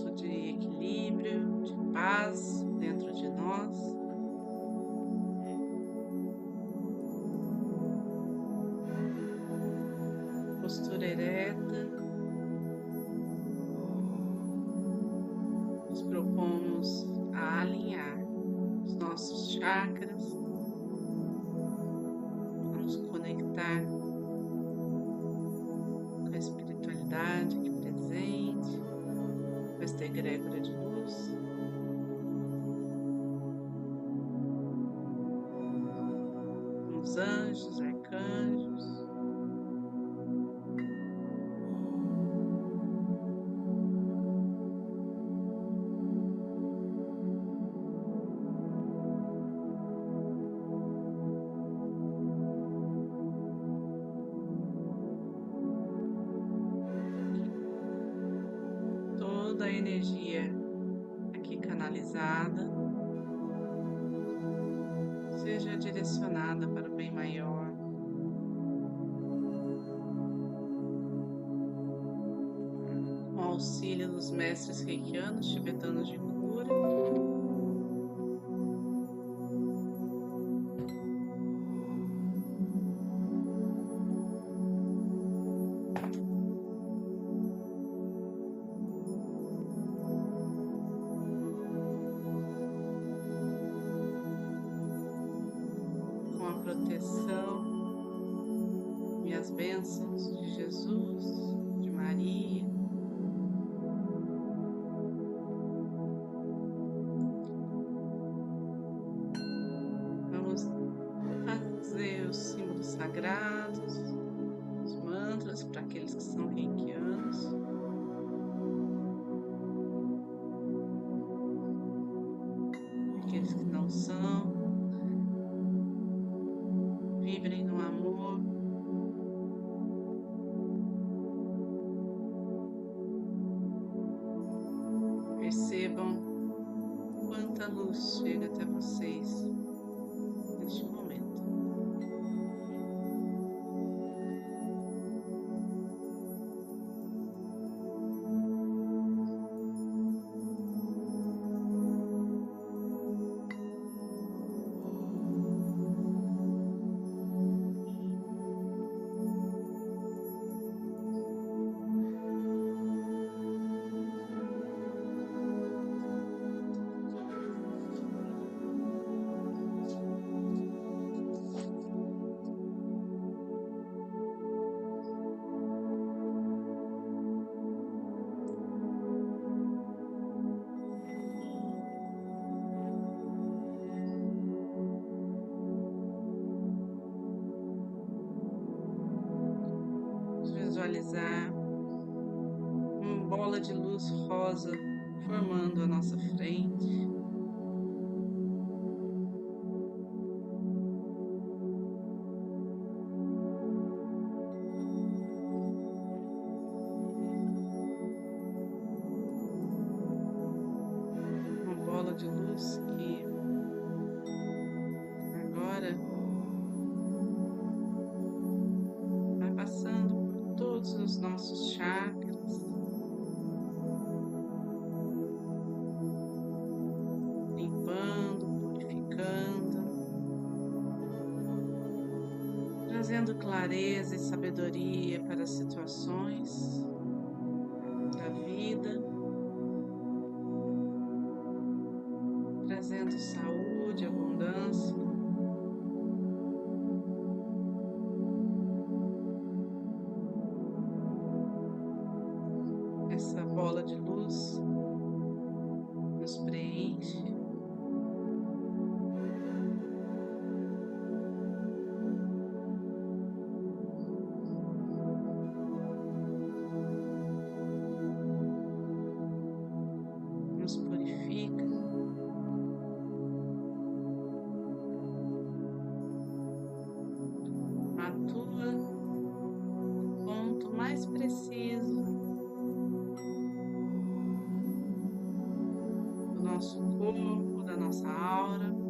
ponto de equilíbrio, de paz dentro de nós. Egrégora de luz. com Os anjos, arcanjos, direcionada para o bem maior. Com auxílio dos mestres reikianos tibetanos de proteção e as bênçãos de Jesus, de Maria. Vibrem no amor. Percebam quanta luz chega até bola de luz rosa formando a nossa frente. Trazendo clareza e sabedoria para as situações nossa aura.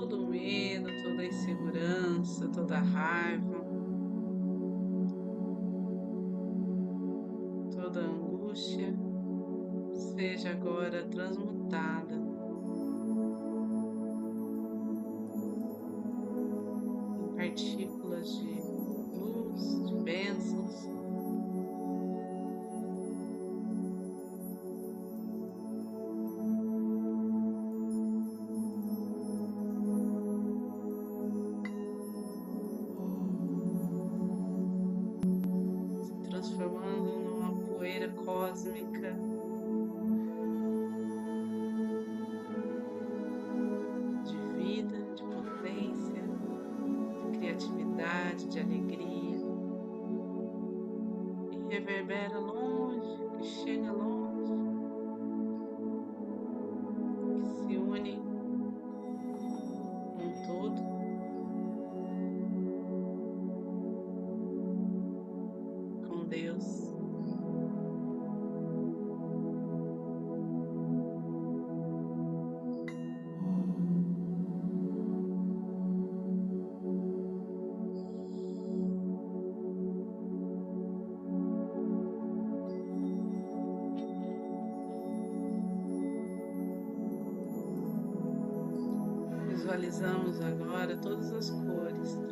todo medo, toda insegurança, toda raiva, toda angústia seja agora transmutada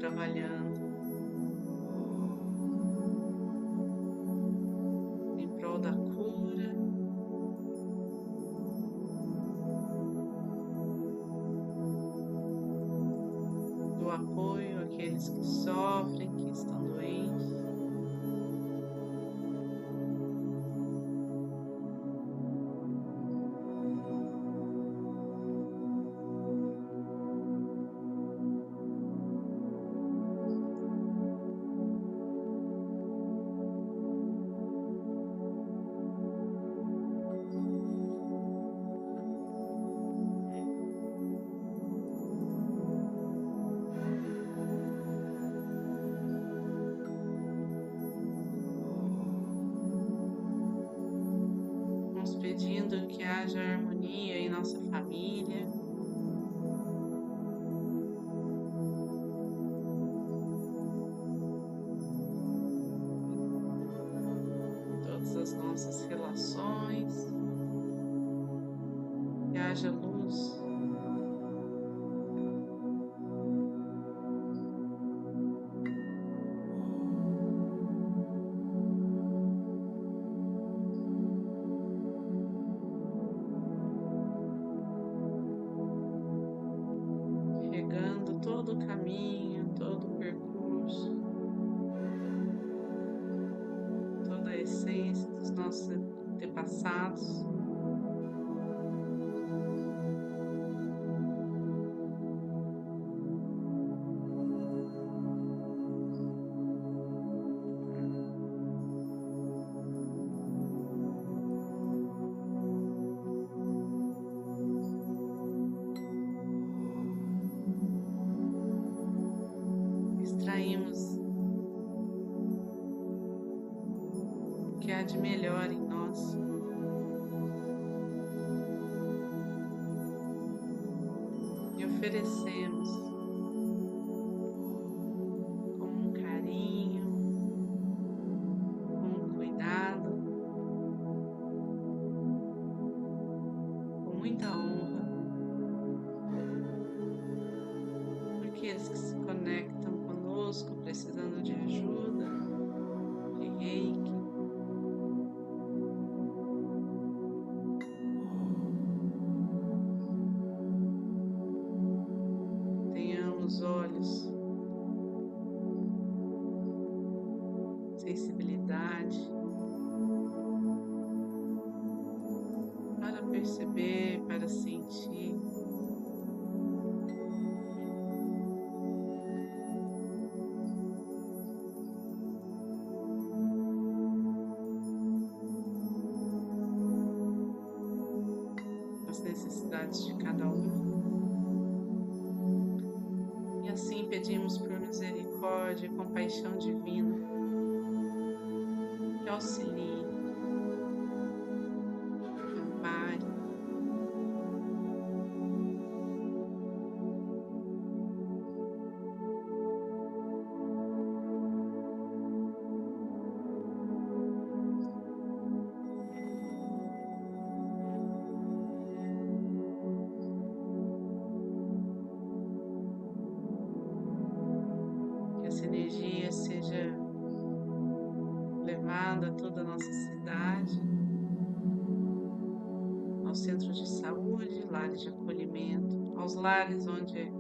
trabalhando. das nossas relações, que haja luz. antepassados e oferecemos. os olhos, sensibilidade, para perceber, para sentir. assim pedimos por misericórdia e compaixão divina. Que auxilie. energia seja levada a toda a nossa cidade, aos centros de saúde, lares de acolhimento, aos lares onde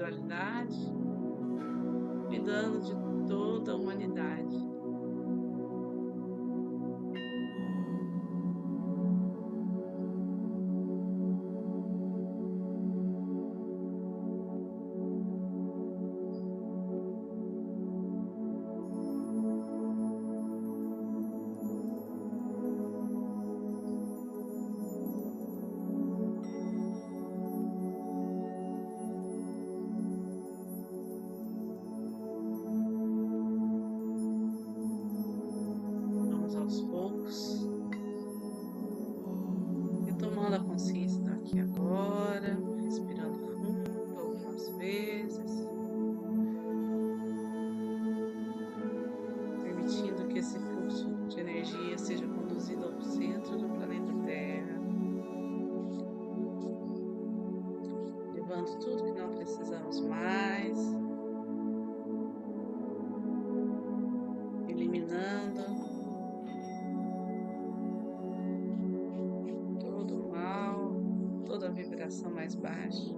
individualidade, cuidando de toda a humanidade. eliminando todo o mal, toda a vibração mais baixa.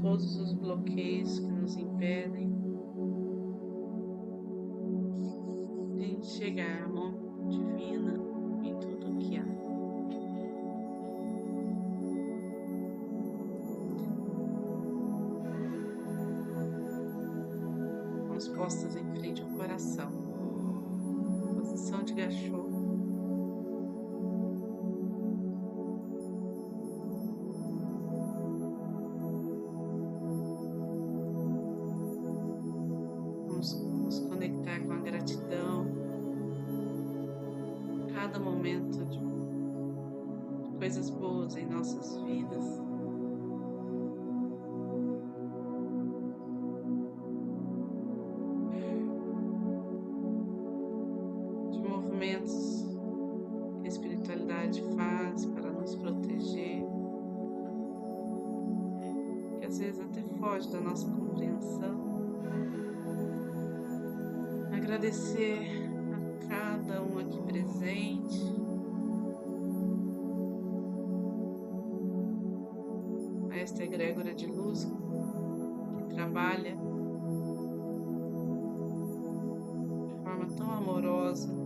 Todos os bloqueios que nos impedem mãos postas em frente ao coração. Posição de cachorro. movimentos que a espiritualidade faz para nos proteger, que às vezes até foge da nossa compreensão. Agradecer a cada um aqui presente. a Esta egrégora de luz que trabalha de forma tão amorosa